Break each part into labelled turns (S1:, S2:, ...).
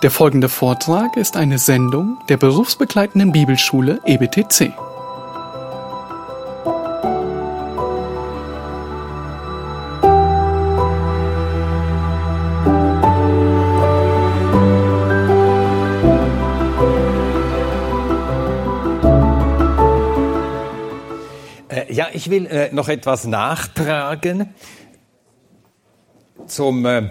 S1: Der folgende Vortrag ist eine Sendung der berufsbegleitenden Bibelschule EBTC.
S2: Äh, Ja, ich will äh, noch etwas nachtragen zum äh,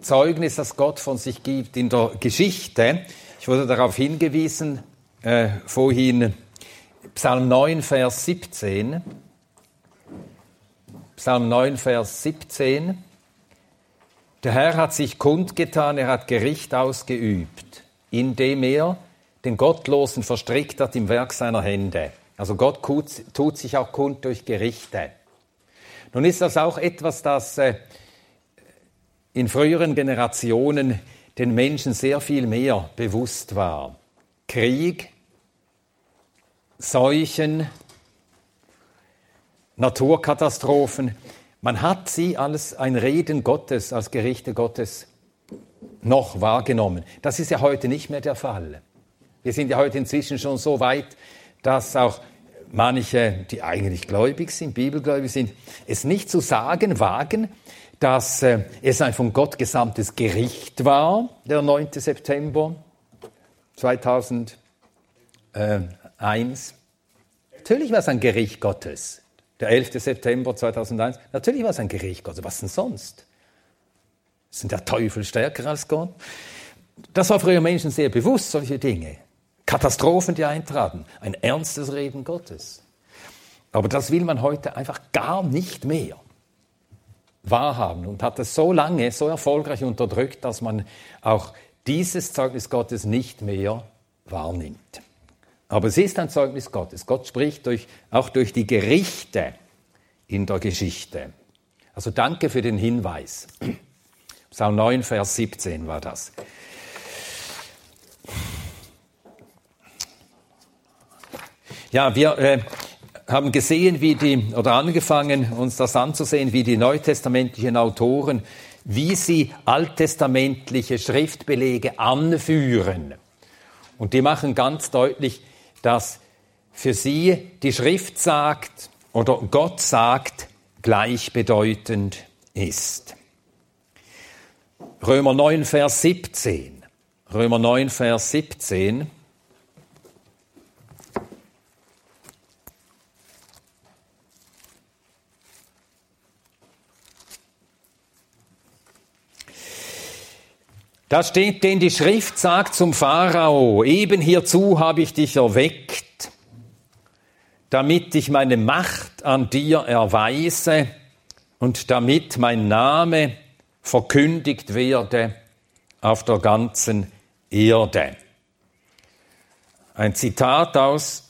S2: Zeugnis, das Gott von sich gibt in der Geschichte. Ich wurde darauf hingewiesen, äh, vorhin Psalm 9, Vers 17. Psalm 9, Vers 17. Der Herr hat sich kundgetan, er hat Gericht ausgeübt, indem er den Gottlosen verstrickt hat im Werk seiner Hände. Also Gott tut, sich auch kund durch Gerichte. Nun ist das auch etwas, das äh, in früheren Generationen den Menschen sehr viel mehr bewusst war. Krieg, Seuchen, Naturkatastrophen, man hat sie als ein Reden Gottes, als Gerichte Gottes noch wahrgenommen. Das ist ja heute nicht mehr der Fall. Wir sind ja heute inzwischen schon so weit, dass auch manche, die eigentlich gläubig sind, bibelgläubig sind, es nicht zu sagen wagen, dass äh, es ein von Gott gesandtes Gericht war, der 9. September 2001. Natürlich war es ein Gericht Gottes. Der 11. September 2001. Natürlich war es ein Gericht Gottes. Was denn sonst? Sind der Teufel stärker als Gott? Das war früher Menschen sehr bewusst, solche Dinge. Katastrophen, die eintraten. Ein ernstes Reden Gottes. Aber das will man heute einfach gar nicht mehr wahrhaben und hat es so lange, so erfolgreich unterdrückt, dass man auch dieses Zeugnis Gottes nicht mehr wahrnimmt. Aber es ist ein Zeugnis Gottes. Gott spricht durch, auch durch die Gerichte in der Geschichte. Also danke für den Hinweis. Psalm 9, Vers 17 war das. Ja, wir äh, haben gesehen, wie die, oder angefangen, uns das anzusehen, wie die neutestamentlichen Autoren, wie sie alttestamentliche Schriftbelege anführen. Und die machen ganz deutlich, dass für sie die Schrift sagt oder Gott sagt gleichbedeutend ist. Römer 9, Vers 17. Römer 9, Vers 17. Da steht, denn die Schrift sagt zum Pharao, eben hierzu habe ich dich erweckt, damit ich meine Macht an dir erweise und damit mein Name verkündigt werde auf der ganzen Erde. Ein Zitat aus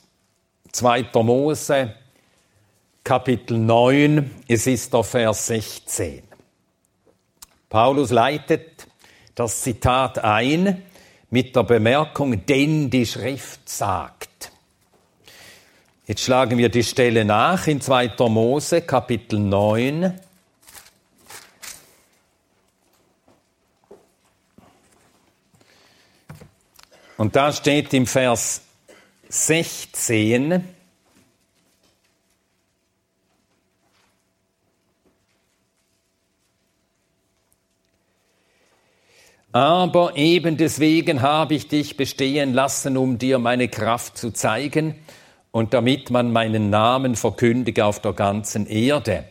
S2: 2. Mose, Kapitel 9, es ist der Vers 16. Paulus leitet das Zitat ein mit der Bemerkung, denn die Schrift sagt. Jetzt schlagen wir die Stelle nach in 2. Mose, Kapitel 9. Und da steht im Vers 16, Aber eben deswegen habe ich dich bestehen lassen, um dir meine Kraft zu zeigen und damit man meinen Namen verkündige auf der ganzen Erde.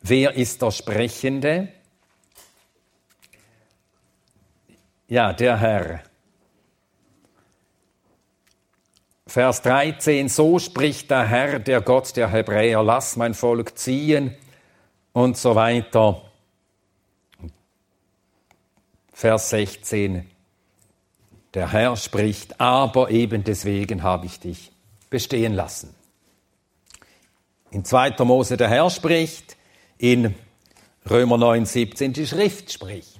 S2: Wer ist der Sprechende? Ja, der Herr. Vers 13, so spricht der Herr, der Gott der Hebräer, lass mein Volk ziehen und so weiter. Vers 16. Der Herr spricht, aber eben deswegen habe ich dich bestehen lassen. In 2. Mose der Herr spricht, in Römer 9, 17 die Schrift spricht.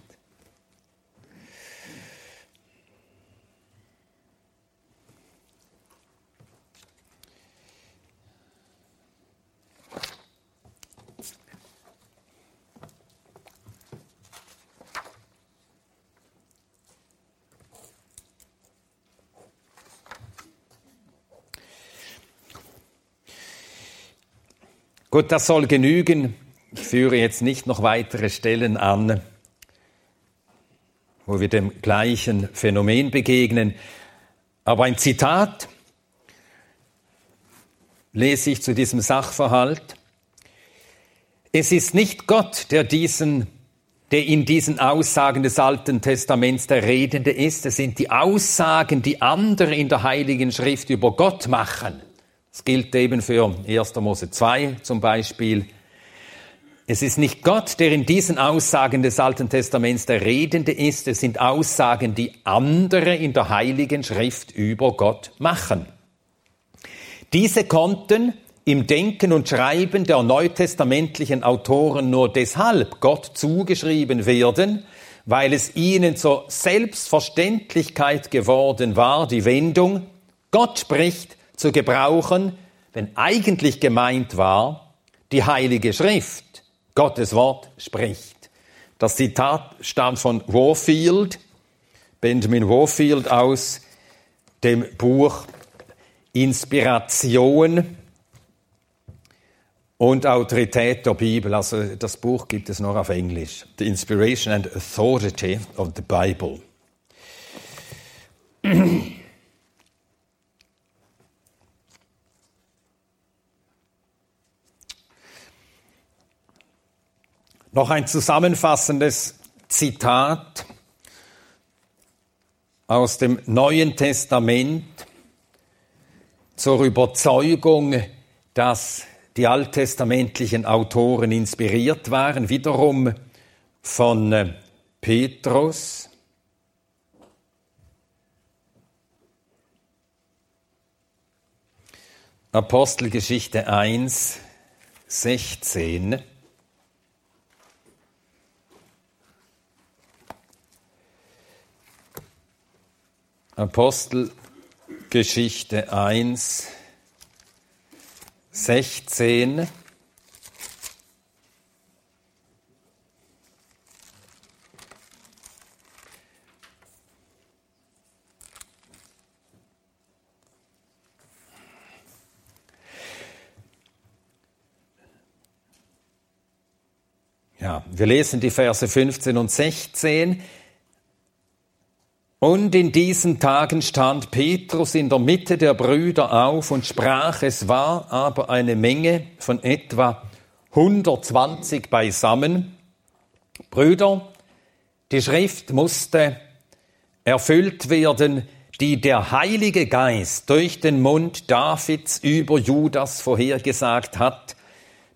S2: Gut, das soll genügen. Ich führe jetzt nicht noch weitere Stellen an, wo wir dem gleichen Phänomen begegnen. Aber ein Zitat lese ich zu diesem Sachverhalt. Es ist nicht Gott, der diesen der in diesen Aussagen des Alten Testaments der Redende ist. Es sind die Aussagen, die andere in der Heiligen Schrift über Gott machen. Das gilt eben für 1. Mose 2 zum Beispiel. Es ist nicht Gott, der in diesen Aussagen des Alten Testaments der Redende ist. Es sind Aussagen, die andere in der Heiligen Schrift über Gott machen. Diese konnten im Denken und Schreiben der neutestamentlichen Autoren nur deshalb Gott zugeschrieben werden, weil es ihnen zur Selbstverständlichkeit geworden war, die Wendung Gott spricht zu gebrauchen, wenn eigentlich gemeint war, die Heilige Schrift, Gottes Wort spricht. Das Zitat stammt von Warfield, Benjamin Warfield aus dem Buch Inspiration und Autorität der Bibel. Also das Buch gibt es noch auf Englisch. The Inspiration and Authority of the Bible. Noch ein zusammenfassendes Zitat aus dem Neuen Testament zur Überzeugung, dass die alttestamentlichen Autoren inspiriert waren, wiederum von äh, Petrus. Apostelgeschichte 1, 16. Apostelgeschichte 1, 16. 16. Ja, wir lesen die Verse 15 und 16. Und in diesen Tagen stand Petrus in der Mitte der Brüder auf und sprach, es war aber eine Menge von etwa 120 beisammen. Brüder, die Schrift musste erfüllt werden, die der Heilige Geist durch den Mund Davids über Judas vorhergesagt hat,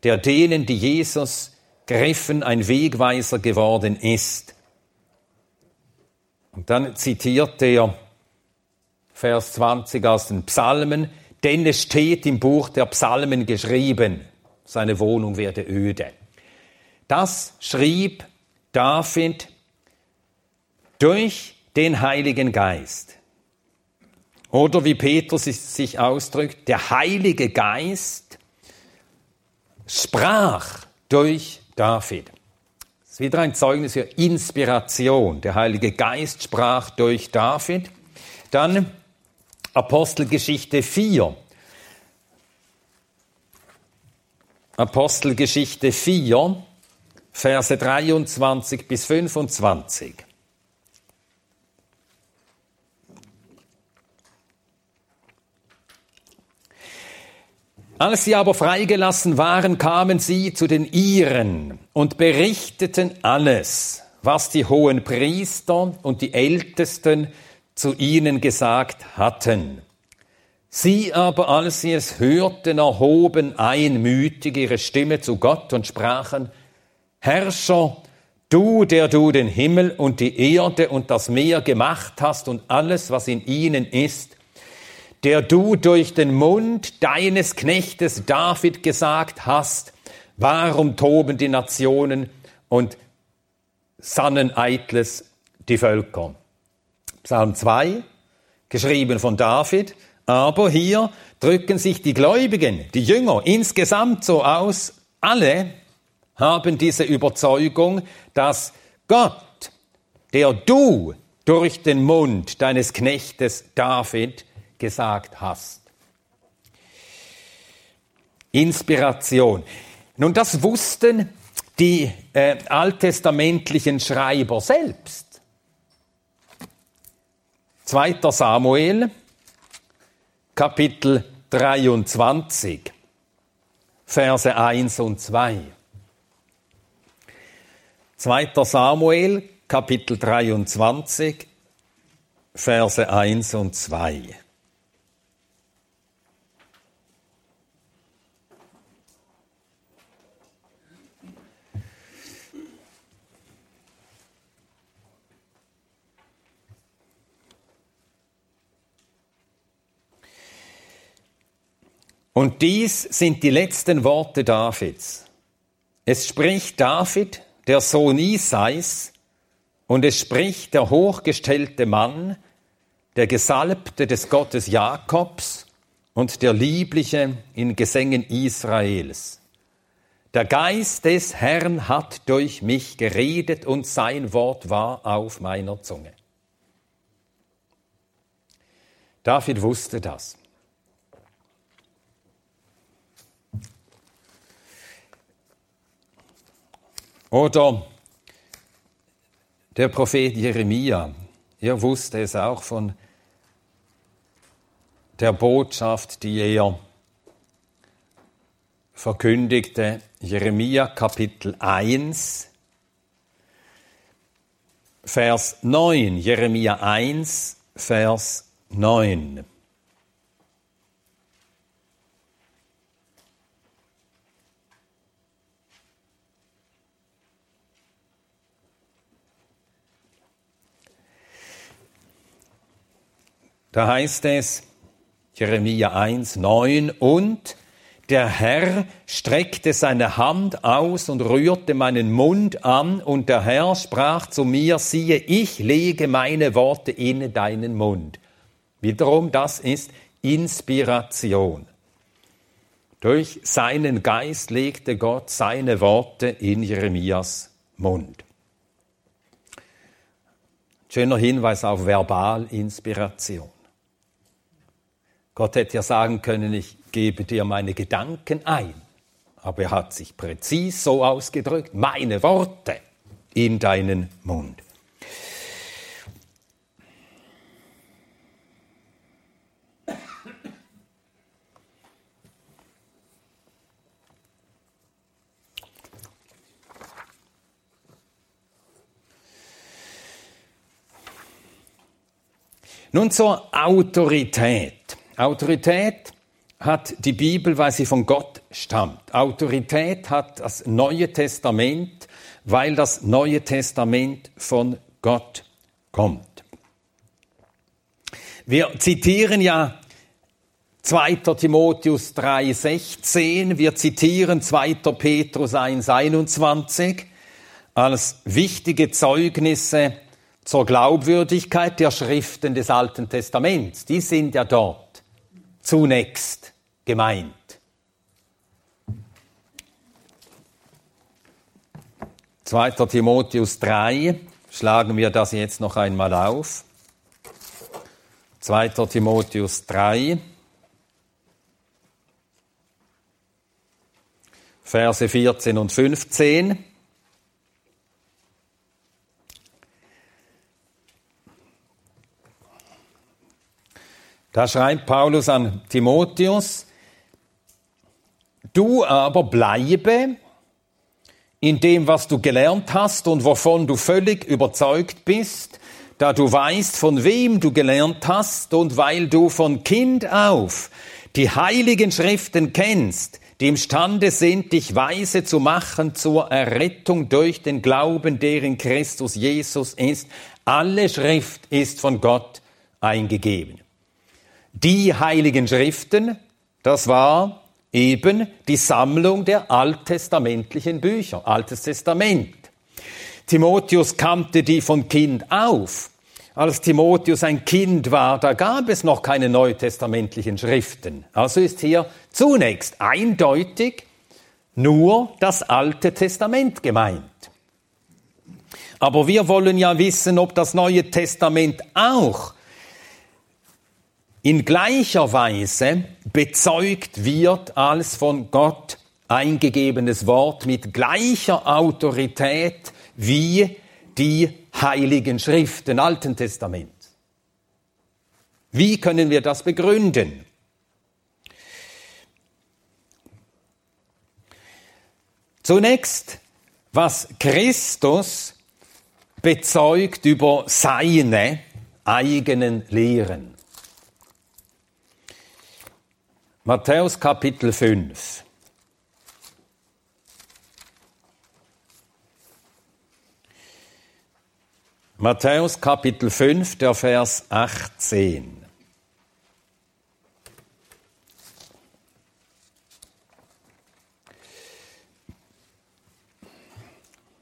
S2: der denen, die Jesus griffen, ein Wegweiser geworden ist und dann zitiert er Vers 20 aus den Psalmen, denn es steht im Buch der Psalmen geschrieben, seine Wohnung werde öde. Das schrieb David durch den Heiligen Geist. Oder wie Petrus sich ausdrückt, der Heilige Geist sprach durch David ist wieder ein Zeugnis für Inspiration. Der Heilige Geist sprach durch David. Dann Apostelgeschichte 4. Apostelgeschichte 4, Verse 23 bis 25. Als sie aber freigelassen waren, kamen sie zu den Iren und berichteten alles, was die hohen Priester und die Ältesten zu ihnen gesagt hatten. Sie aber, als sie es hörten, erhoben einmütig ihre Stimme zu Gott und sprachen, Herrscher, du, der du den Himmel und die Erde und das Meer gemacht hast und alles, was in ihnen ist, der du durch den Mund deines Knechtes David gesagt hast, warum toben die Nationen und sannen eitles die Völker. Psalm 2, geschrieben von David, aber hier drücken sich die Gläubigen, die Jünger insgesamt so aus, alle haben diese Überzeugung, dass Gott, der du durch den Mund deines Knechtes David gesagt hast. Inspiration. Nun, das wussten die äh, alttestamentlichen Schreiber selbst. 2. Samuel, Kapitel 23, Verse 1 und 2. 2. Samuel, Kapitel 23, Verse 1 und 2. Und dies sind die letzten Worte Davids. Es spricht David, der Sohn Isais, und es spricht der hochgestellte Mann, der Gesalbte des Gottes Jakobs und der Liebliche in Gesängen Israels. Der Geist des Herrn hat durch mich geredet und sein Wort war auf meiner Zunge. David wusste das. Oder der Prophet Jeremia, er wusste es auch von der Botschaft, die er verkündigte, Jeremia Kapitel 1, Vers 9, Jeremia 1, Vers 9. Da heißt es, Jeremia 1, 9, und der Herr streckte seine Hand aus und rührte meinen Mund an, und der Herr sprach zu mir, siehe, ich lege meine Worte in deinen Mund. Wiederum, das ist Inspiration. Durch seinen Geist legte Gott seine Worte in Jeremias Mund. Schöner Hinweis auf Verbalinspiration. Gott hätte ja sagen können, ich gebe dir meine Gedanken ein. Aber er hat sich präzis so ausgedrückt, meine Worte in deinen Mund. Nun zur Autorität. Autorität hat die Bibel, weil sie von Gott stammt. Autorität hat das Neue Testament, weil das Neue Testament von Gott kommt. Wir zitieren ja 2. Timotheus 3,16, wir zitieren 2. Petrus 1,21 als wichtige Zeugnisse zur Glaubwürdigkeit der Schriften des Alten Testaments. Die sind ja dort zunächst gemeint. Zweiter Timotheus 3, schlagen wir das jetzt noch einmal auf. Zweiter Timotheus 3, Verse 14 und 15. Da schreibt Paulus an Timotheus, du aber bleibe in dem, was du gelernt hast und wovon du völlig überzeugt bist, da du weißt, von wem du gelernt hast und weil du von Kind auf die heiligen Schriften kennst, die imstande sind, dich weise zu machen zur Errettung durch den Glauben, der in Christus Jesus ist. Alle Schrift ist von Gott eingegeben. Die heiligen Schriften, das war eben die Sammlung der alttestamentlichen Bücher, Altes Testament. Timotheus kannte die von Kind auf. Als Timotheus ein Kind war, da gab es noch keine neutestamentlichen Schriften. Also ist hier zunächst eindeutig nur das Alte Testament gemeint. Aber wir wollen ja wissen, ob das Neue Testament auch in gleicher Weise bezeugt wird als von Gott eingegebenes Wort mit gleicher Autorität wie die heiligen Schriften Alten Testament. Wie können wir das begründen? Zunächst, was Christus bezeugt über seine eigenen Lehren. Matthäus Kapitel 5. Matthäus Kapitel 5, der Vers 18.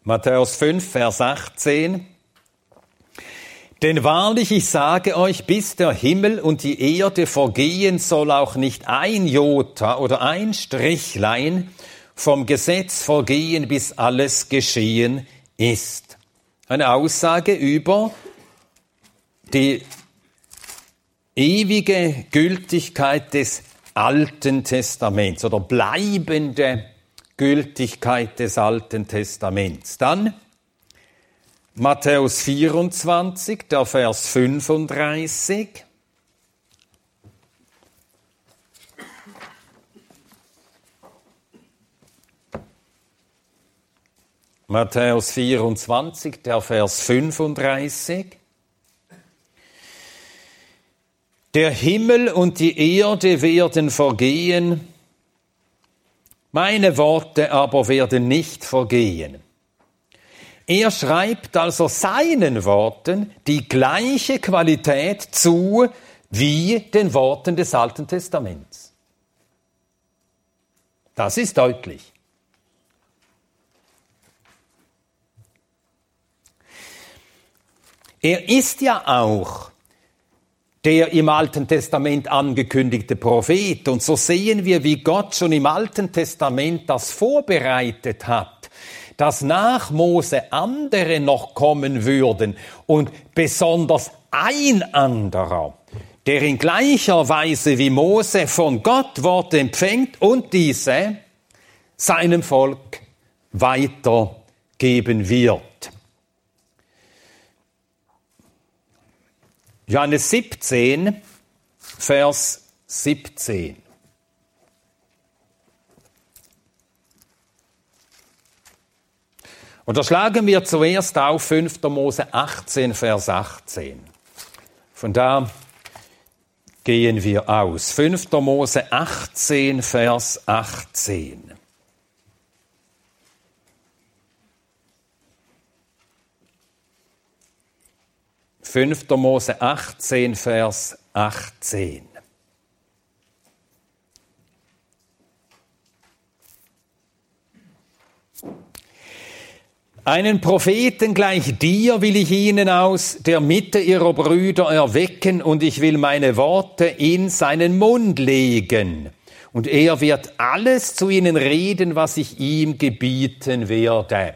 S2: Matthäus 5, Vers 18. Denn wahrlich, ich sage euch, bis der Himmel und die Erde vergehen, soll auch nicht ein Jota oder ein Strichlein vom Gesetz vergehen, bis alles geschehen ist. Eine Aussage über die ewige Gültigkeit des Alten Testaments oder bleibende Gültigkeit des Alten Testaments. Dann Matthäus 24, der Vers 35. Matthäus 24, der Vers 35. Der Himmel und die Erde werden vergehen, meine Worte aber werden nicht vergehen. Er schreibt also seinen Worten die gleiche Qualität zu wie den Worten des Alten Testaments. Das ist deutlich. Er ist ja auch der im Alten Testament angekündigte Prophet. Und so sehen wir, wie Gott schon im Alten Testament das vorbereitet hat dass nach Mose andere noch kommen würden und besonders ein anderer, der in gleicher Weise wie Mose von Gott Worte empfängt und diese seinem Volk weitergeben wird. Johannes 17, Vers 17. Und da schlagen wir zuerst auf 5. Mose 18, Vers 18. Von da gehen wir aus. 5. Mose 18, Vers 18. Fünfter Mose 18, Vers 18. Einen Propheten gleich dir will ich ihnen aus der Mitte ihrer Brüder erwecken und ich will meine Worte in seinen Mund legen. Und er wird alles zu ihnen reden, was ich ihm gebieten werde.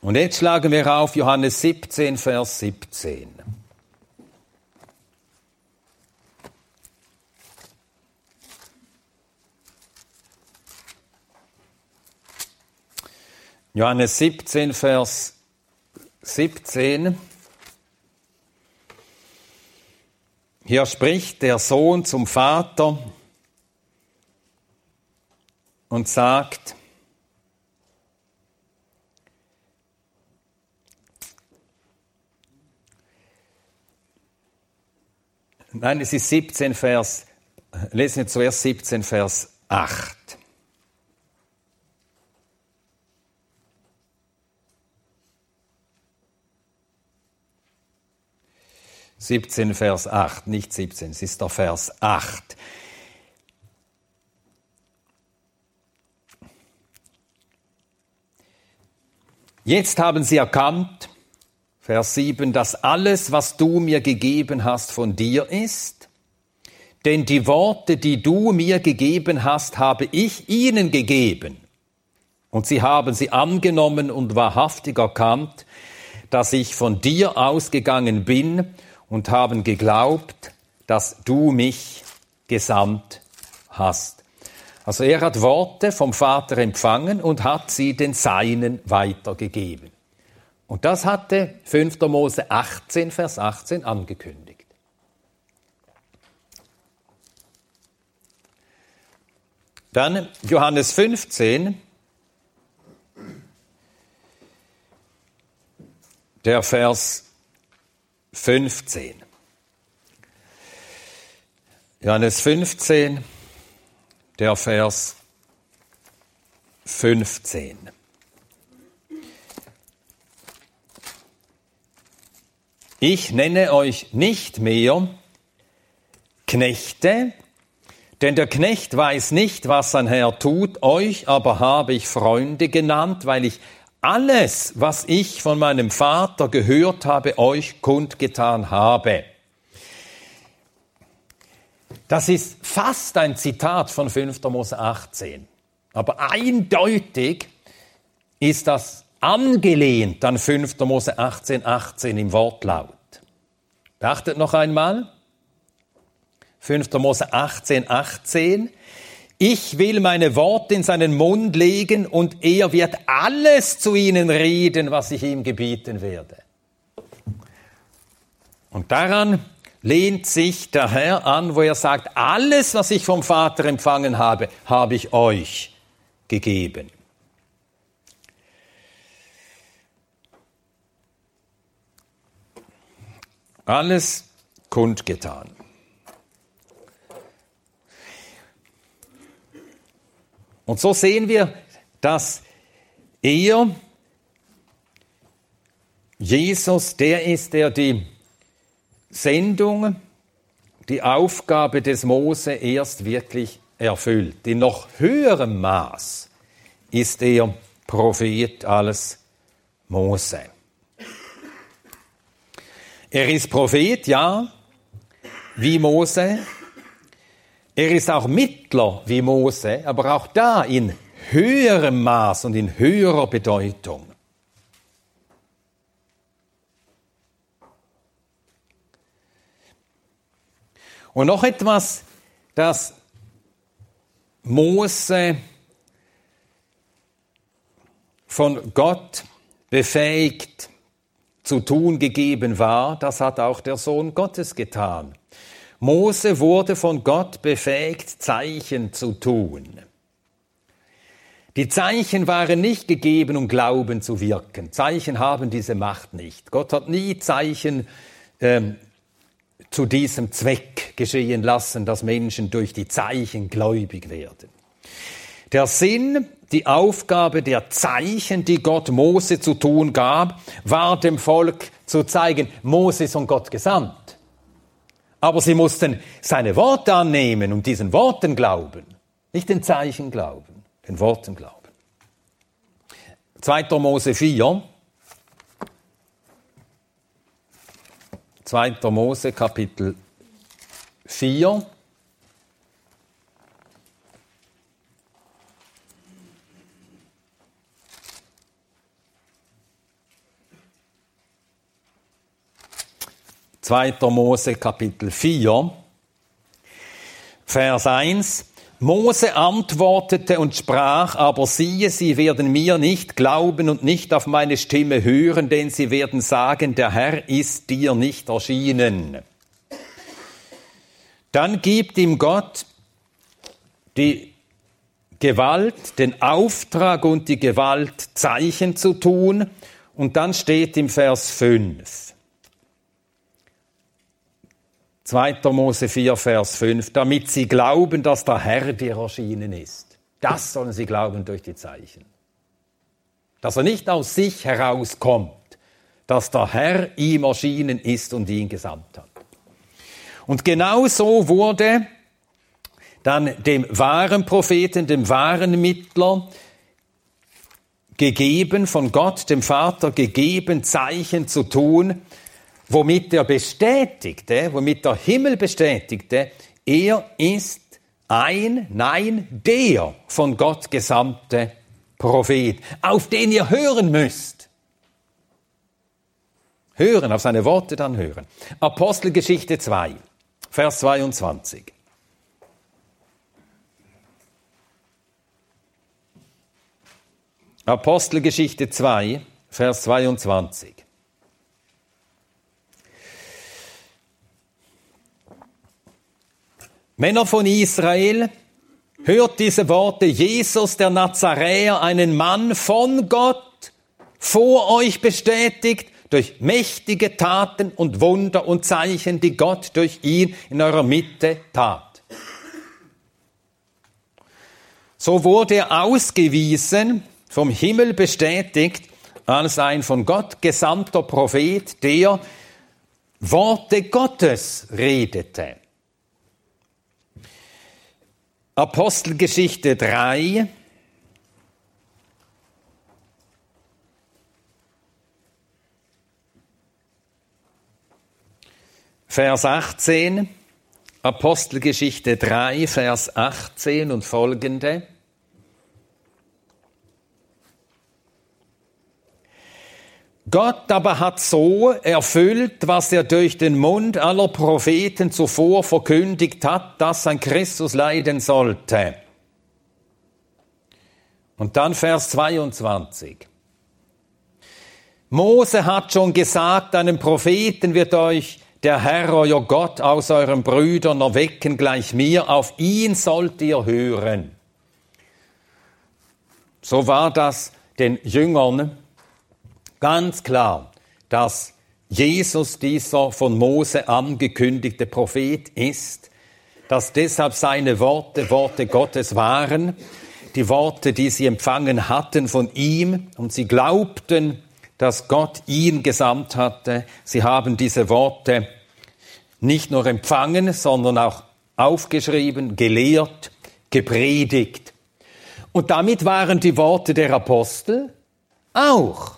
S2: Und jetzt schlagen wir auf Johannes 17, Vers 17. Johannes 17, Vers 17. Hier spricht der Sohn zum Vater und sagt, Nein, es ist 17 Vers, lesen wir zuerst 17 Vers 8. 17, Vers 8, nicht 17, es ist der Vers 8. Jetzt haben sie erkannt, Vers 7, dass alles, was du mir gegeben hast, von dir ist. Denn die Worte, die du mir gegeben hast, habe ich ihnen gegeben. Und sie haben sie angenommen und wahrhaftig erkannt, dass ich von dir ausgegangen bin und haben geglaubt, dass du mich gesandt hast. Also er hat Worte vom Vater empfangen und hat sie den Seinen weitergegeben. Und das hatte 5. Mose 18, Vers 18 angekündigt. Dann Johannes 15, der Vers 15. Johannes 15, der Vers 15. Ich nenne euch nicht mehr Knechte, denn der Knecht weiß nicht, was sein Herr tut, euch aber habe ich Freunde genannt, weil ich alles, was ich von meinem Vater gehört habe, euch kundgetan habe. Das ist fast ein Zitat von 5. Mose 18. Aber eindeutig ist das angelehnt an 5. Mose 18, 18 im Wortlaut. Beachtet noch einmal. 5. Mose 18, 18. Ich will meine Worte in seinen Mund legen und er wird alles zu ihnen reden, was ich ihm gebieten werde. Und daran lehnt sich der Herr an, wo er sagt, alles, was ich vom Vater empfangen habe, habe ich euch gegeben. Alles kundgetan. Und so sehen wir, dass er, Jesus, der ist, der die Sendung, die Aufgabe des Mose erst wirklich erfüllt. In noch höherem Maß ist er Prophet als Mose. Er ist Prophet, ja, wie Mose, er ist auch Mittler wie Mose, aber auch da in höherem Maß und in höherer Bedeutung. Und noch etwas, das Mose von Gott befähigt zu tun gegeben war, das hat auch der Sohn Gottes getan. Mose wurde von Gott befähigt, Zeichen zu tun. Die Zeichen waren nicht gegeben, um Glauben zu wirken. Zeichen haben diese Macht nicht. Gott hat nie Zeichen ähm, zu diesem Zweck geschehen lassen, dass Menschen durch die Zeichen gläubig werden. Der Sinn, die Aufgabe der Zeichen, die Gott Mose zu tun gab, war dem Volk zu zeigen, Mose ist von Gott gesandt. Aber sie mussten seine Worte annehmen und diesen Worten glauben. Nicht den Zeichen glauben, den Worten glauben. 2. Mose 4. 2. Mose Kapitel 4. Zweiter Mose Kapitel 4, Vers 1. Mose antwortete und sprach, aber siehe, sie werden mir nicht glauben und nicht auf meine Stimme hören, denn sie werden sagen, der Herr ist dir nicht erschienen. Dann gibt ihm Gott die Gewalt, den Auftrag und die Gewalt, Zeichen zu tun. Und dann steht im Vers 5. 2. Mose 4, Vers 5, damit sie glauben, dass der Herr dir erschienen ist. Das sollen sie glauben durch die Zeichen. Dass er nicht aus sich herauskommt, dass der Herr ihm erschienen ist und ihn gesandt hat. Und genau so wurde dann dem wahren Propheten, dem wahren Mittler gegeben, von Gott, dem Vater gegeben, Zeichen zu tun, womit er bestätigte, womit der Himmel bestätigte, er ist ein, nein, der von Gott gesamte Prophet, auf den ihr hören müsst. Hören, auf seine Worte dann hören. Apostelgeschichte 2, Vers 22. Apostelgeschichte 2, Vers 22. Männer von Israel, hört diese Worte, Jesus der Nazaräer, einen Mann von Gott, vor euch bestätigt, durch mächtige Taten und Wunder und Zeichen, die Gott durch ihn in eurer Mitte tat. So wurde er ausgewiesen, vom Himmel bestätigt, als ein von Gott gesandter Prophet, der Worte Gottes redete. Apostelgeschichte 3. Vers 18, Apostelgeschichte 3, Vers 18 und folgende. Gott aber hat so erfüllt, was er durch den Mund aller Propheten zuvor verkündigt hat, dass ein Christus leiden sollte. Und dann Vers 22. Mose hat schon gesagt, einem Propheten wird euch der Herr, euer Gott, aus euren Brüdern erwecken gleich mir, auf ihn sollt ihr hören. So war das den Jüngern ganz klar, dass Jesus dieser von Mose angekündigte Prophet ist, dass deshalb seine Worte Worte Gottes waren, die Worte, die sie empfangen hatten von ihm, und sie glaubten, dass Gott ihn gesandt hatte. Sie haben diese Worte nicht nur empfangen, sondern auch aufgeschrieben, gelehrt, gepredigt. Und damit waren die Worte der Apostel auch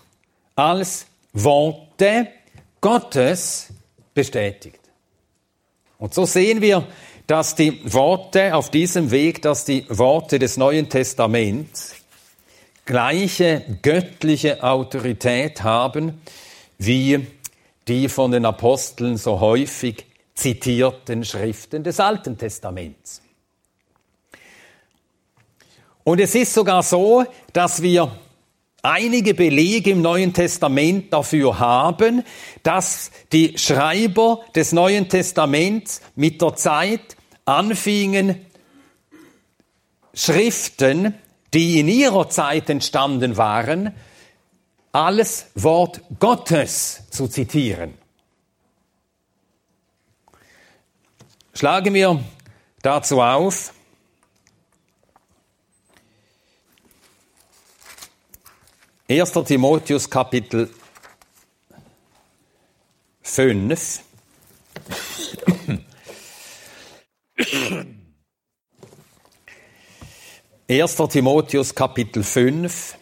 S2: als Worte Gottes bestätigt. Und so sehen wir, dass die Worte auf diesem Weg, dass die Worte des Neuen Testaments gleiche göttliche Autorität haben wie die von den Aposteln so häufig zitierten Schriften des Alten Testaments. Und es ist sogar so, dass wir einige Belege im Neuen Testament dafür haben, dass die Schreiber des Neuen Testaments mit der Zeit anfingen, Schriften, die in ihrer Zeit entstanden waren, alles Wort Gottes zu zitieren. Schlagen wir dazu auf, 1. Timotheus Kapitel 5. Erster Timotheus Kapitel 5.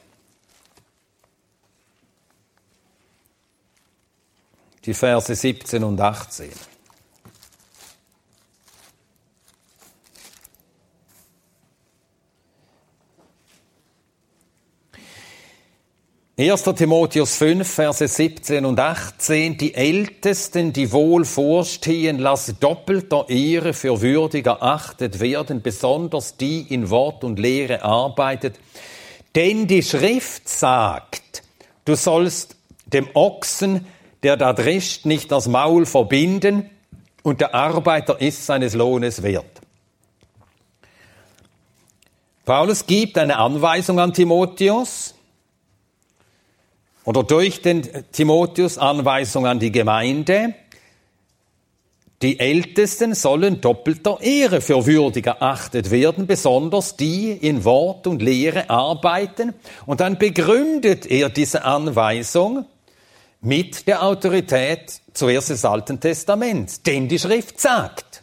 S2: Die Verse 17 und 18. 1. Timotheus 5, Verse 17 und 18. Die Ältesten, die wohl vorstehen, lass doppelter Ehre für würdig erachtet werden, besonders die in Wort und Lehre arbeitet. Denn die Schrift sagt, du sollst dem Ochsen, der da drischt, nicht das Maul verbinden, und der Arbeiter ist seines Lohnes wert. Paulus gibt eine Anweisung an Timotheus, oder durch den Timotheus Anweisung an die Gemeinde, die Ältesten sollen doppelter Ehre für würdig erachtet werden, besonders die in Wort und Lehre arbeiten. Und dann begründet er diese Anweisung mit der Autorität zuerst des Alten Testaments, denn die Schrift sagt.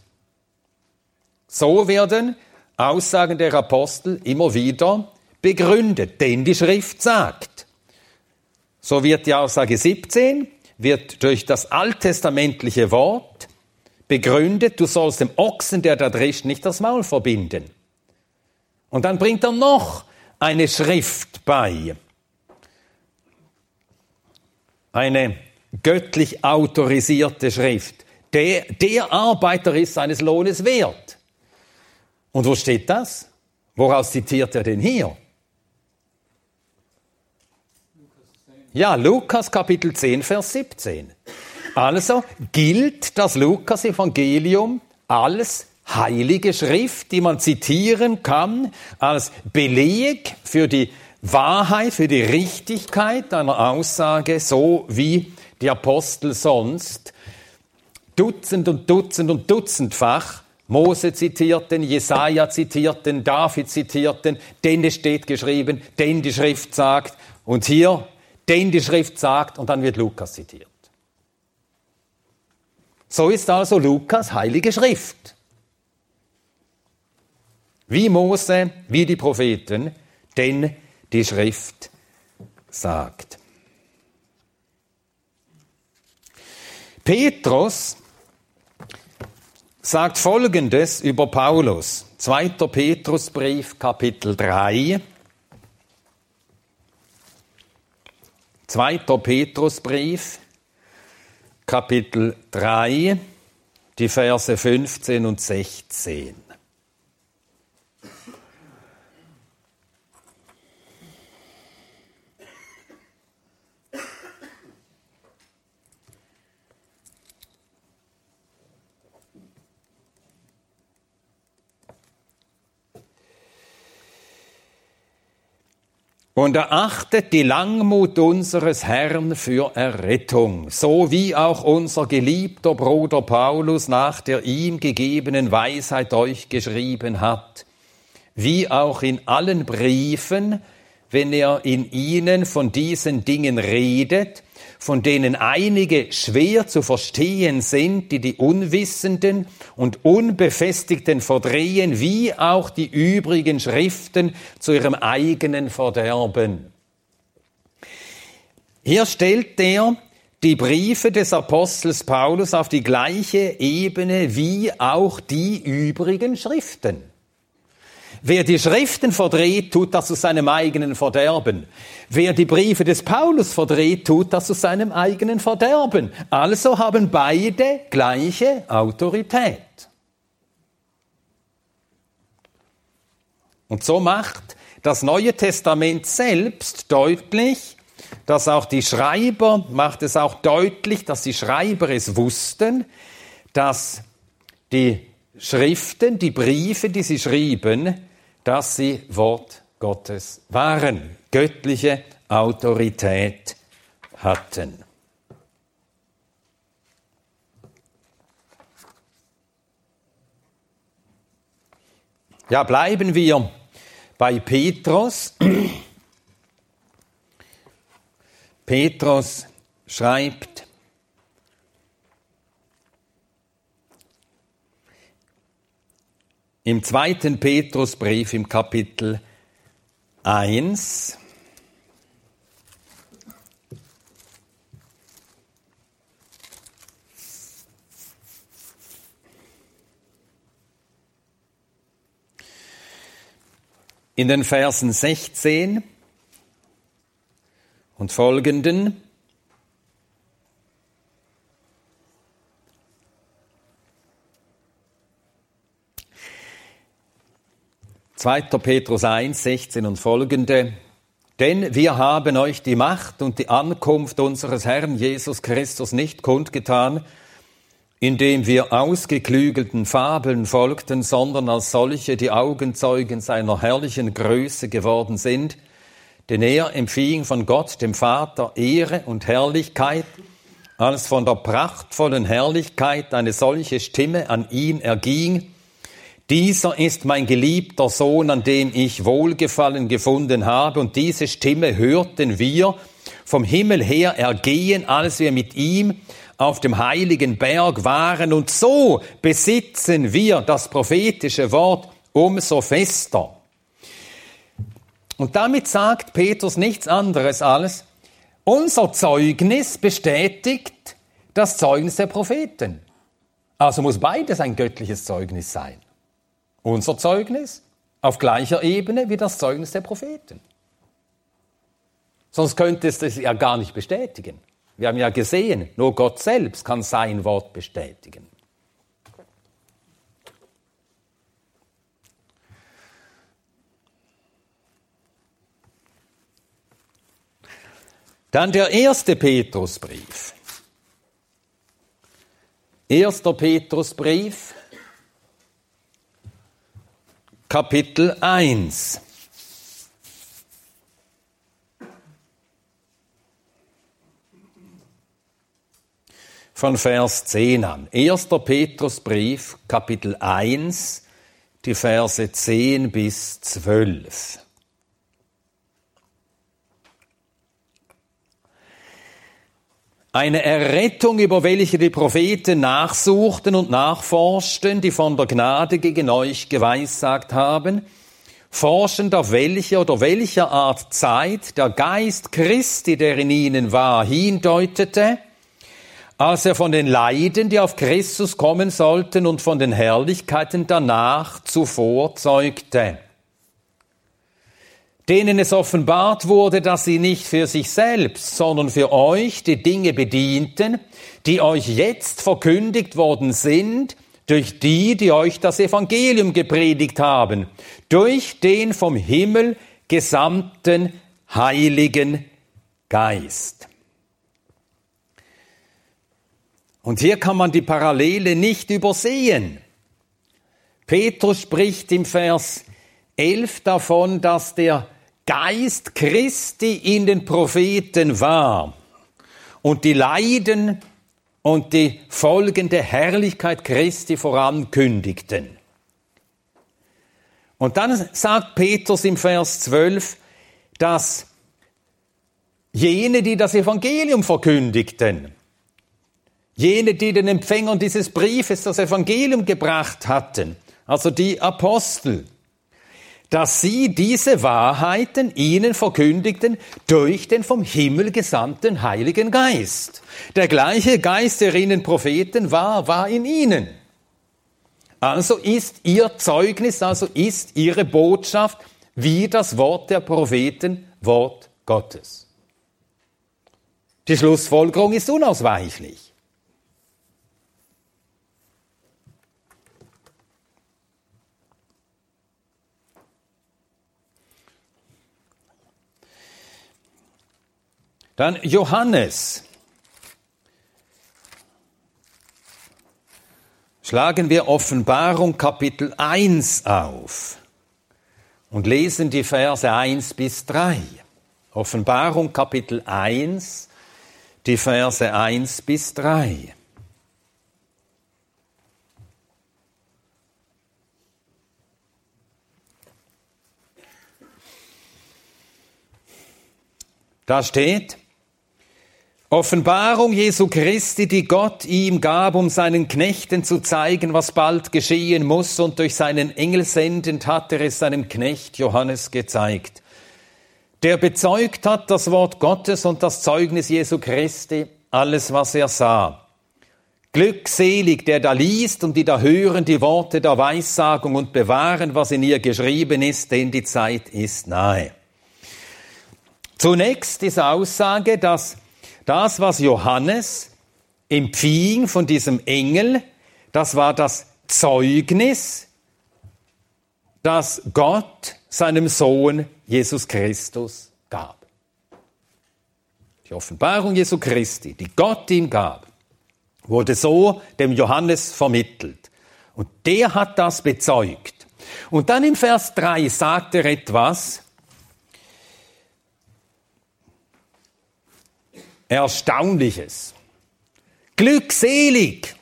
S2: So werden Aussagen der Apostel immer wieder begründet, denn die Schrift sagt. So wird die Aussage 17, wird durch das alttestamentliche Wort begründet, du sollst dem Ochsen, der da drischt, nicht das Maul verbinden. Und dann bringt er noch eine Schrift bei. Eine göttlich autorisierte Schrift. Der, der Arbeiter ist seines Lohnes wert. Und wo steht das? Woraus zitiert er denn hier? Ja, Lukas Kapitel 10, Vers 17. Also gilt das Lukas-Evangelium als heilige Schrift, die man zitieren kann, als Beleg für die Wahrheit, für die Richtigkeit einer Aussage, so wie die Apostel sonst? Dutzend und Dutzend und Dutzendfach. Mose zitierten, Jesaja zitierten, David zitierten, denn es steht geschrieben, denn die Schrift sagt, und hier, denn die Schrift sagt, und dann wird Lukas zitiert. So ist also Lukas heilige Schrift. Wie Mose, wie die Propheten, denn die Schrift sagt. Petrus sagt Folgendes über Paulus. 2. Petrusbrief, Kapitel 3. 2. Petrusbrief, Kapitel 3, die Verse 15 und 16. und erachtet die Langmut unseres Herrn für Errettung, so wie auch unser geliebter Bruder Paulus nach der ihm gegebenen Weisheit euch geschrieben hat, wie auch in allen Briefen, wenn er in ihnen von diesen Dingen redet, von denen einige schwer zu verstehen sind, die die Unwissenden und Unbefestigten verdrehen, wie auch die übrigen Schriften zu ihrem eigenen Verderben. Hier stellt er die Briefe des Apostels Paulus auf die gleiche Ebene wie auch die übrigen Schriften. Wer die Schriften verdreht, tut das zu seinem eigenen Verderben. Wer die Briefe des Paulus verdreht, tut das zu seinem eigenen Verderben. Also haben beide gleiche Autorität. Und so macht das Neue Testament selbst deutlich, dass auch die Schreiber, macht es auch deutlich, dass die Schreiber es wussten, dass die Schriften, die Briefe, die sie schrieben, dass sie Wort Gottes waren, göttliche Autorität hatten. Ja, bleiben wir bei Petrus. Petrus schreibt, Im zweiten Petrusbrief im Kapitel 1 in den Versen 16 und folgenden 2. Petrus 1, 16 und folgende. Denn wir haben euch die Macht und die Ankunft unseres Herrn Jesus Christus nicht kundgetan, indem wir ausgeklügelten Fabeln folgten, sondern als solche, die Augenzeugen seiner herrlichen Größe geworden sind, denn er empfing von Gott, dem Vater, Ehre und Herrlichkeit, als von der prachtvollen Herrlichkeit eine solche Stimme an ihn erging, dieser ist mein geliebter Sohn, an dem ich Wohlgefallen gefunden habe. Und diese Stimme hörten wir vom Himmel her ergehen, als wir mit ihm auf dem heiligen Berg waren. Und so besitzen wir das prophetische Wort umso fester. Und damit sagt Petrus nichts anderes als, unser Zeugnis bestätigt das Zeugnis der Propheten. Also muss beides ein göttliches Zeugnis sein. Unser Zeugnis auf gleicher Ebene wie das Zeugnis der Propheten. Sonst könnte es das ja gar nicht bestätigen. Wir haben ja gesehen, nur Gott selbst kann sein Wort bestätigen. Dann der erste Petrusbrief. Erster Petrusbrief, Kapitel 1. Von Vers 10 an. Erster Petrusbrief, Kapitel 1, die Verse 10 bis 12. Eine Errettung, über welche die Propheten nachsuchten und nachforschten, die von der Gnade gegen euch geweissagt haben, forschend auf welche oder welcher Art Zeit der Geist Christi, der in ihnen war, hindeutete, als er von den Leiden, die auf Christus kommen sollten, und von den Herrlichkeiten danach zuvor zeugte denen es offenbart wurde, dass sie nicht für sich selbst, sondern für euch die Dinge bedienten, die euch jetzt verkündigt worden sind, durch die, die euch das Evangelium gepredigt haben, durch den vom Himmel gesandten Heiligen Geist. Und hier kann man die Parallele nicht übersehen. Petrus spricht im Vers 11 davon, dass der Geist Christi in den Propheten war und die Leiden und die folgende Herrlichkeit Christi vorankündigten. Und dann sagt Petrus im Vers 12, dass jene, die das Evangelium verkündigten, jene, die den Empfängern dieses Briefes das Evangelium gebracht hatten, also die Apostel, dass sie diese Wahrheiten ihnen verkündigten durch den vom Himmel gesandten Heiligen Geist. Der gleiche Geist, der in den Propheten war, war in ihnen. Also ist ihr Zeugnis, also ist ihre Botschaft wie das Wort der Propheten Wort Gottes. Die Schlussfolgerung ist unausweichlich. Dann Johannes. Schlagen wir Offenbarung Kapitel 1 auf und lesen die Verse 1 bis 3. Offenbarung Kapitel 1, die Verse 1 bis 3. Da steht, Offenbarung Jesu Christi, die Gott ihm gab, um seinen Knechten zu zeigen, was bald geschehen muss, und durch seinen Engel sendend hat er es seinem Knecht Johannes gezeigt, der bezeugt hat das Wort Gottes und das Zeugnis Jesu Christi, alles, was er sah. Glückselig, der da liest und die da hören die Worte der Weissagung und bewahren, was in ihr geschrieben ist, denn die Zeit ist nahe. Zunächst diese Aussage, dass das, was Johannes empfing von diesem Engel, das war das Zeugnis, das Gott seinem Sohn Jesus Christus gab. Die Offenbarung Jesu Christi, die Gott ihm gab, wurde so dem Johannes vermittelt. Und der hat das bezeugt. Und dann im Vers 3 sagt er etwas, Erstaunliches. Glückselig,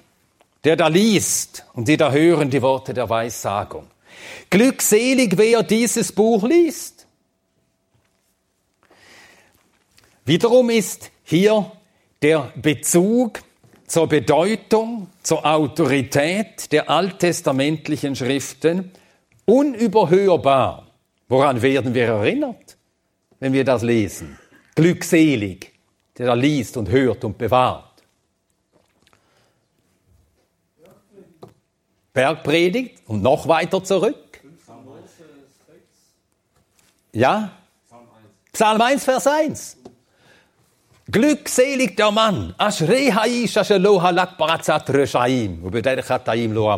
S2: der da liest und die da hören die Worte der Weissagung. Glückselig, wer dieses Buch liest. Wiederum ist hier der Bezug zur Bedeutung, zur Autorität der alttestamentlichen Schriften unüberhörbar. Woran werden wir erinnert, wenn wir das lesen? Glückselig der da liest und hört und bewahrt. Bergpredigt und noch weiter zurück. Ja? Psalm 1, Vers 1. Glückselig der Mann. Ashrei haish asher lo halak baratzat reshaim. Ubederech hatayim lo.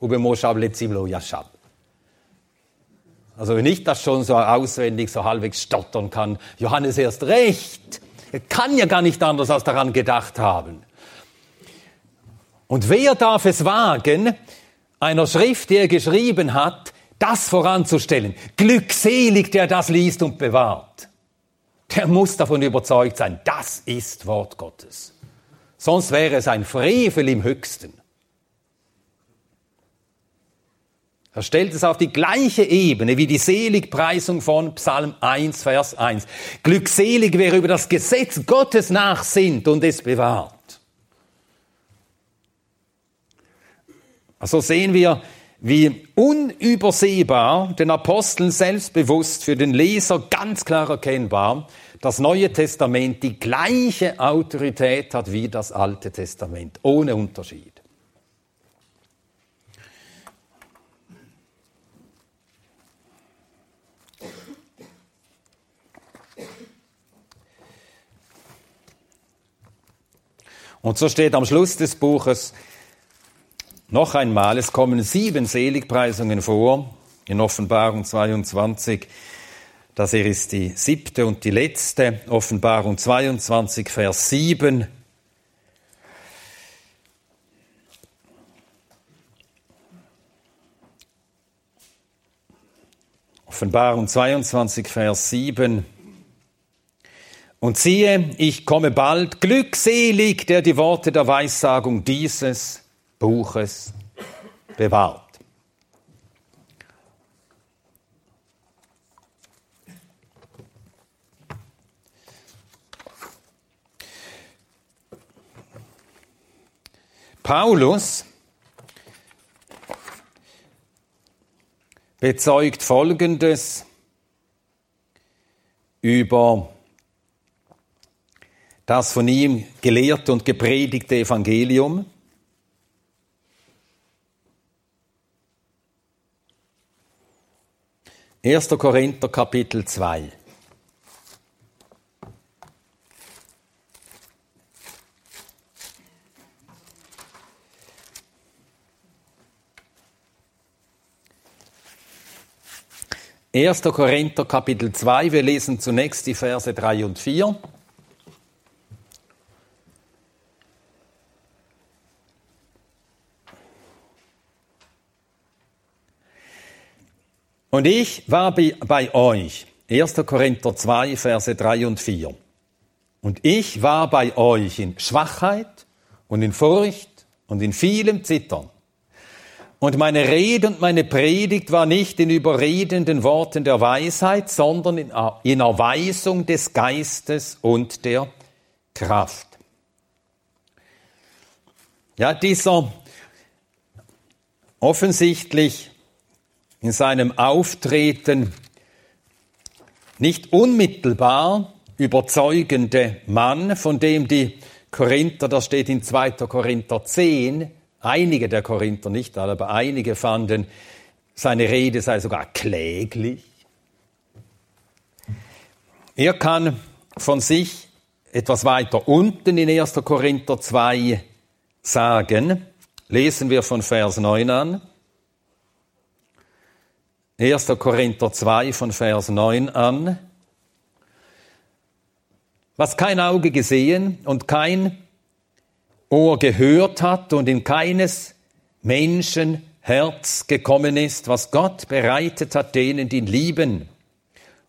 S2: Ubemoshab letzim lo. Also wenn ich das schon so auswendig, so halbwegs stottern kann, Johannes erst recht Er kann ja gar nicht anders als daran gedacht haben. Und wer darf es wagen, einer Schrift, die er geschrieben hat, das voranzustellen? Glückselig, der das liest und bewahrt. Der muss davon überzeugt sein, das ist Wort Gottes. Sonst wäre es ein Frevel im höchsten. Er stellt es auf die gleiche Ebene wie die Seligpreisung von Psalm 1, Vers 1. Glückselig, wer über das Gesetz Gottes nachsinnt und es bewahrt. Also sehen wir, wie unübersehbar, den Aposteln selbstbewusst, für den Leser ganz klar erkennbar, das Neue Testament die gleiche Autorität hat wie das Alte Testament, ohne Unterschied. Und so steht am Schluss des Buches noch einmal, es kommen sieben Seligpreisungen vor in Offenbarung 22. Das hier ist die siebte und die letzte, Offenbarung 22, Vers 7. Offenbarung 22, Vers 7. Und siehe, ich komme bald, glückselig, der die Worte der Weissagung dieses Buches bewahrt. Paulus bezeugt Folgendes über das von ihm gelehrte und gepredigte Evangelium. Erster Korinther Kapitel 2. Erster Korinther Kapitel 2, wir lesen zunächst die Verse 3 und 4. Und ich war bei, euch. 1. Korinther 2, Verse 3 und 4. Und ich war bei euch in Schwachheit und in Furcht und in vielem Zittern. Und meine Rede und meine Predigt war nicht in überredenden Worten der Weisheit, sondern in Erweisung des Geistes und der Kraft. Ja, dieser offensichtlich in seinem Auftreten nicht unmittelbar überzeugende Mann, von dem die Korinther, das steht in 2. Korinther 10, einige der Korinther, nicht alle, aber einige fanden, seine Rede sei sogar kläglich. Er kann von sich etwas weiter unten in 1. Korinther 2 sagen, lesen wir von Vers 9 an. 1. Korinther 2 von Vers 9 an. Was kein Auge gesehen und kein Ohr gehört hat und in keines Menschen Herz gekommen ist, was Gott bereitet hat denen, die ihn lieben.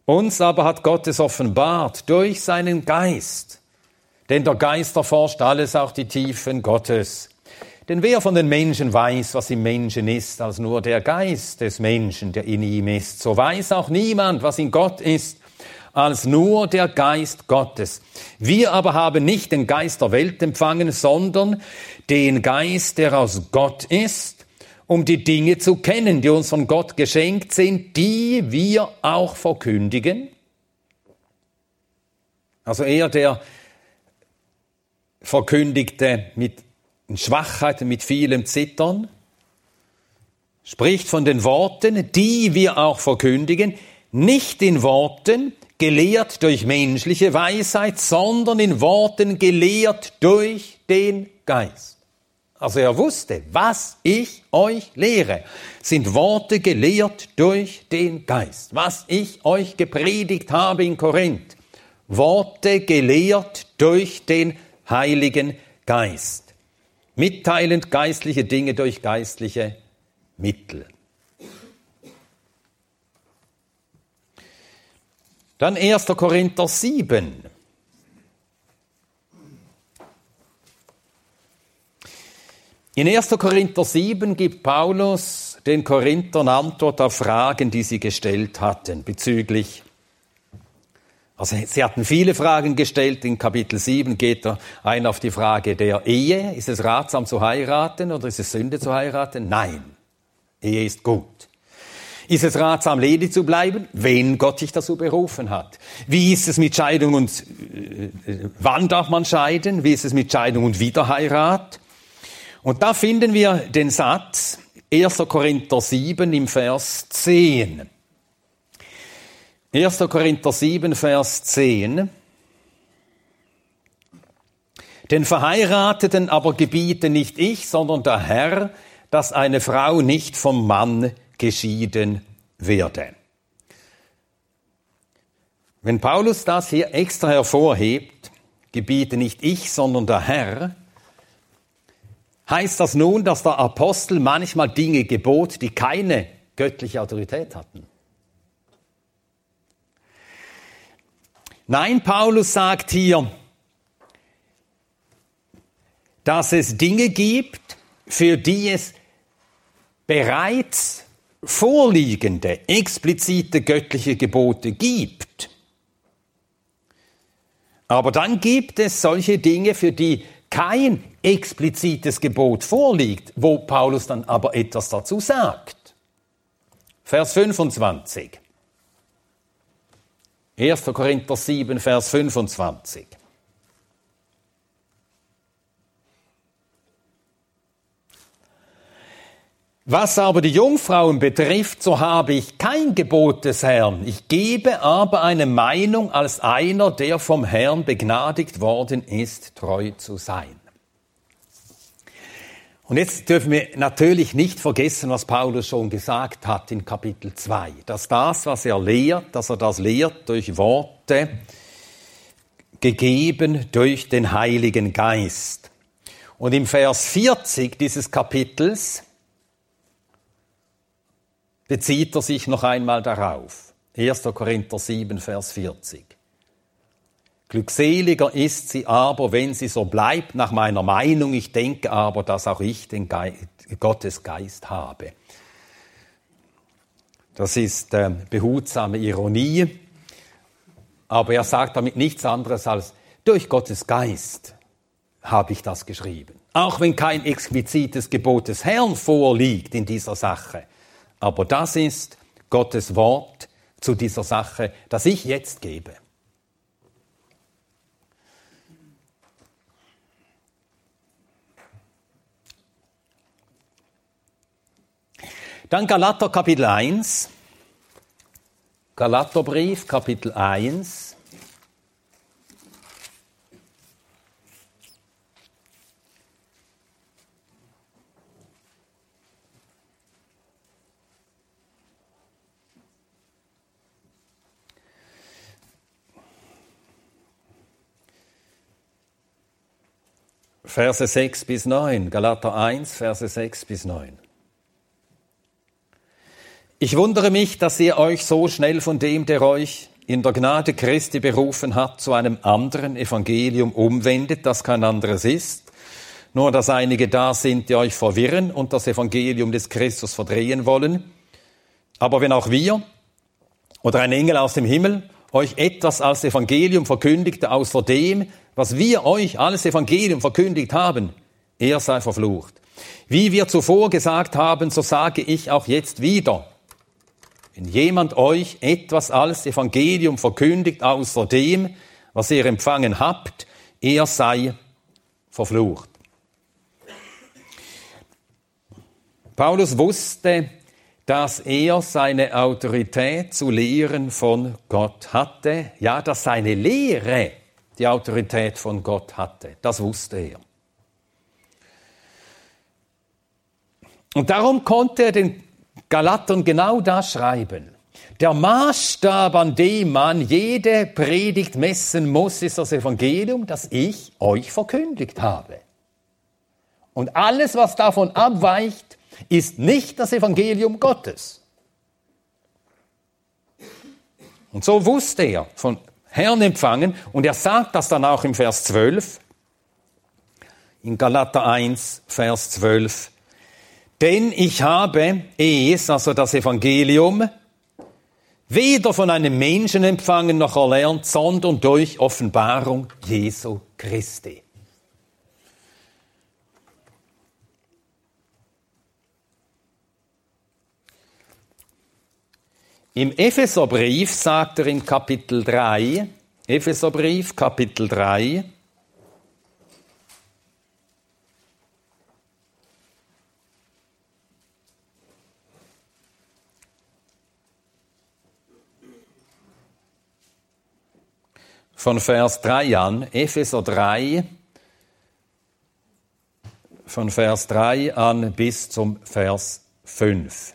S2: Uns aber hat Gott es offenbart durch seinen Geist. Denn der Geist erforscht alles, auch die Tiefen Gottes. Denn wer von den Menschen weiß, was im Menschen ist, als nur der Geist des Menschen, der in ihm ist, so weiß auch niemand, was in Gott ist, als nur der Geist Gottes. Wir aber haben nicht den Geist der Welt empfangen, sondern den Geist, der aus Gott ist, um die Dinge zu kennen, die uns von Gott geschenkt sind, die wir auch verkündigen. Also er, der verkündigte mit in Schwachheit und mit vielem Zittern, spricht von den Worten, die wir auch verkündigen, nicht in Worten gelehrt durch menschliche Weisheit, sondern in Worten gelehrt durch den Geist. Also er wusste, was ich euch lehre, sind Worte gelehrt durch den Geist. Was ich euch gepredigt habe in Korinth, Worte gelehrt durch den Heiligen Geist. Mitteilend geistliche Dinge durch geistliche Mittel. Dann 1. Korinther 7. In 1. Korinther 7 gibt Paulus den Korinthern Antwort auf Fragen, die sie gestellt hatten bezüglich also sie hatten viele Fragen gestellt. In Kapitel 7 geht er ein auf die Frage der Ehe. Ist es ratsam zu heiraten oder ist es Sünde zu heiraten? Nein. Ehe ist gut. Ist es ratsam, ledig zu bleiben, wenn Gott dich dazu berufen hat? Wie ist es mit Scheidung und äh, wann darf man scheiden? Wie ist es mit Scheidung und Wiederheirat? Und da finden wir den Satz 1. Korinther 7 im Vers 10. 1. Korinther 7, Vers 10. Den Verheirateten aber gebiete nicht ich, sondern der Herr, dass eine Frau nicht vom Mann geschieden werde. Wenn Paulus das hier extra hervorhebt, gebiete nicht ich, sondern der Herr, Heißt das nun, dass der Apostel manchmal Dinge gebot, die keine göttliche Autorität hatten? Nein, Paulus sagt hier, dass es Dinge gibt, für die es bereits vorliegende, explizite göttliche Gebote gibt. Aber dann gibt es solche Dinge, für die kein explizites Gebot vorliegt, wo Paulus dann aber etwas dazu sagt. Vers 25. 1. Korinther 7, Vers 25. Was aber die Jungfrauen betrifft, so habe ich kein Gebot des Herrn. Ich gebe aber eine Meinung als einer, der vom Herrn begnadigt worden ist, treu zu sein. Und jetzt dürfen wir natürlich nicht vergessen, was Paulus schon gesagt hat in Kapitel 2, dass das, was er lehrt, dass er das lehrt durch Worte, gegeben durch den Heiligen Geist. Und im Vers 40 dieses Kapitels bezieht er sich noch einmal darauf. 1. Korinther 7, Vers 40. Glückseliger ist sie aber, wenn sie so bleibt, nach meiner Meinung. Ich denke aber, dass auch ich den Ge Gottes Geist habe. Das ist äh, behutsame Ironie, aber er sagt damit nichts anderes als, durch Gottes Geist habe ich das geschrieben. Auch wenn kein explizites Gebot des Herrn vorliegt in dieser Sache. Aber das ist Gottes Wort zu dieser Sache, das ich jetzt gebe. Dann Galater Kapitel 1. Galaterbrief Kapitel 1. Verse 6 bis 9, Galater 1, Verse 6 bis 9. Ich wundere mich, dass ihr euch so schnell von dem, der euch in der Gnade Christi berufen hat, zu einem anderen Evangelium umwendet, das kein anderes ist, nur dass einige da sind, die euch verwirren und das Evangelium des Christus verdrehen wollen. Aber wenn auch wir oder ein Engel aus dem Himmel euch etwas als Evangelium verkündigte, außer dem, was wir euch als Evangelium verkündigt haben, er sei verflucht. Wie wir zuvor gesagt haben, so sage ich auch jetzt wieder, wenn jemand euch etwas als Evangelium verkündigt, außer dem, was ihr empfangen habt, er sei verflucht. Paulus wusste, dass er seine Autorität zu lehren von Gott hatte, ja, dass seine Lehre die Autorität von Gott hatte. Das wusste er. Und darum konnte er den Galatern genau das schreiben. Der Maßstab, an dem man jede Predigt messen muss, ist das Evangelium, das ich euch verkündigt habe. Und alles, was davon abweicht, ist nicht das Evangelium Gottes. Und so wusste er von Herrn empfangen und er sagt das dann auch im Vers 12, in Galater 1, Vers 12. Denn ich habe es, also das Evangelium, weder von einem Menschen empfangen noch erlernt, sondern durch Offenbarung Jesu Christi. Im Epheserbrief sagt er in Kapitel 3, Epheserbrief Kapitel 3, von Vers 3 an, Epheser 3, von Vers 3 an bis zum Vers 5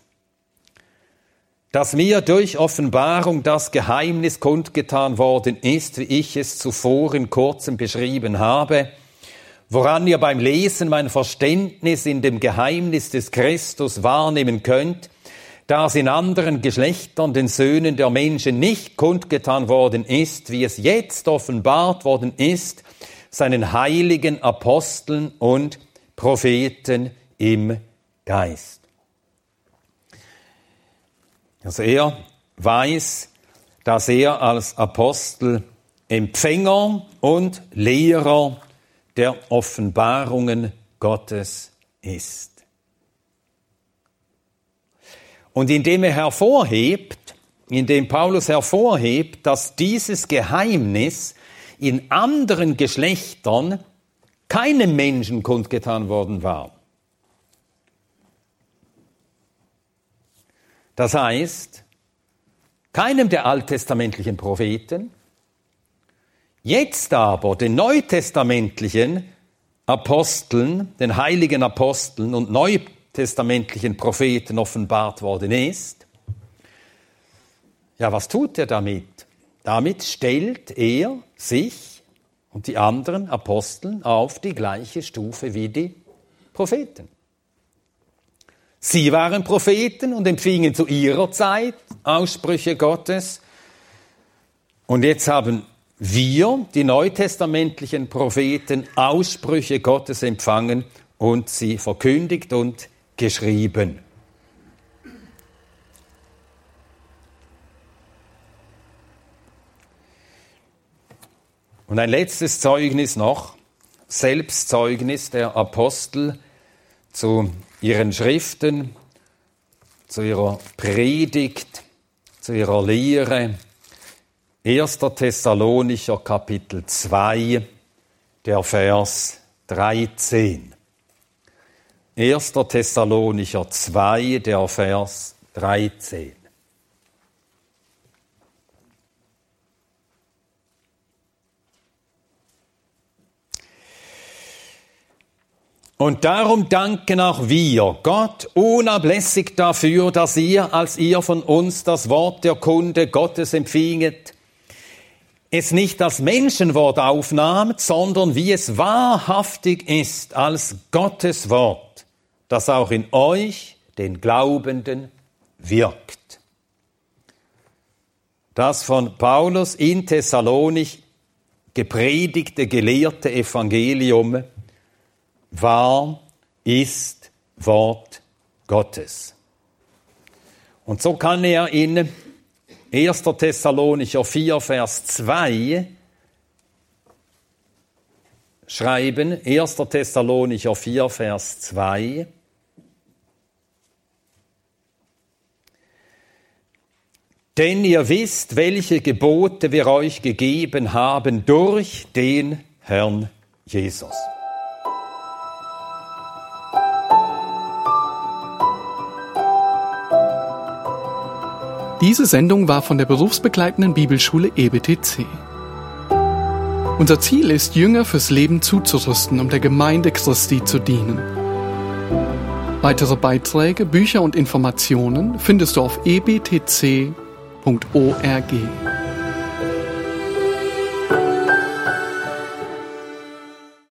S2: dass mir durch Offenbarung das Geheimnis kundgetan worden ist, wie ich es zuvor in kurzem beschrieben habe, woran ihr beim Lesen mein Verständnis in dem Geheimnis des Christus wahrnehmen könnt, da es in anderen Geschlechtern den Söhnen der Menschen nicht kundgetan worden ist, wie es jetzt offenbart worden ist, seinen heiligen Aposteln und Propheten im Geist. Also er weiß, dass er als Apostel Empfänger und Lehrer der Offenbarungen Gottes ist. Und indem er hervorhebt, indem Paulus hervorhebt, dass dieses Geheimnis in anderen Geschlechtern keinem Menschen kundgetan worden war, Das heißt, keinem der alttestamentlichen Propheten, jetzt aber den neutestamentlichen Aposteln, den heiligen Aposteln und neutestamentlichen Propheten offenbart worden ist. Ja, was tut er damit? Damit stellt er sich und die anderen Aposteln auf die gleiche Stufe wie die Propheten. Sie waren Propheten und empfingen zu ihrer Zeit Aussprüche Gottes. Und jetzt haben wir, die neutestamentlichen Propheten, Aussprüche Gottes empfangen und sie verkündigt und geschrieben. Und ein letztes Zeugnis noch, Selbstzeugnis der Apostel zu ihren Schriften, zu ihrer Predigt, zu ihrer Lehre. 1. Thessalonicher Kapitel 2, der Vers 13. 1. Thessalonicher 2, der Vers 13. Und darum danken auch wir Gott unablässig dafür, dass ihr, als ihr von uns das Wort der Kunde Gottes empfinget, es nicht als Menschenwort aufnahmt, sondern wie es wahrhaftig ist, als Gottes Wort, das auch in euch, den Glaubenden, wirkt. Das von Paulus in Thessalonich gepredigte, gelehrte Evangelium war, ist Wort Gottes. Und so kann er in 1. Thessalonicher 4, Vers 2 schreiben, 1. Thessalonicher 4, Vers 2, Denn ihr wisst, welche Gebote wir euch gegeben haben durch den Herrn Jesus.
S1: Diese Sendung war von der berufsbegleitenden Bibelschule EBTC. Unser Ziel ist, Jünger fürs Leben zuzurüsten, um der Gemeinde Christi zu dienen. Weitere Beiträge, Bücher und Informationen findest du auf ebtc.org. www.ccc.org.